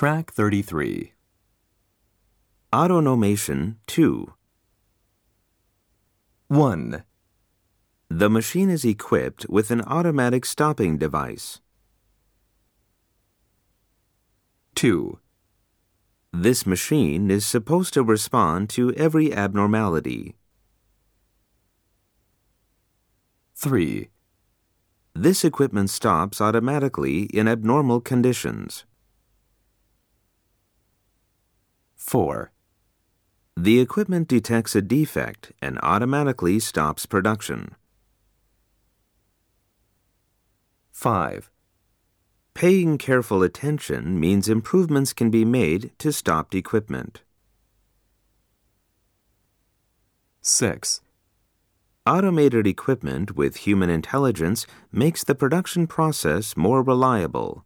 Track 33. Autonomation 2. 1, The machine is equipped with an automatic stopping device. 2, This machine is supposed to respond to every abnormality. 3, This equipment stops automatically in abnormal conditions. 4, The equipment detects a defect and automatically stops production. 5, Paying careful attention means improvements can be made to stopped equipment. 6, Automated equipment with human intelligence makes the production process more reliable.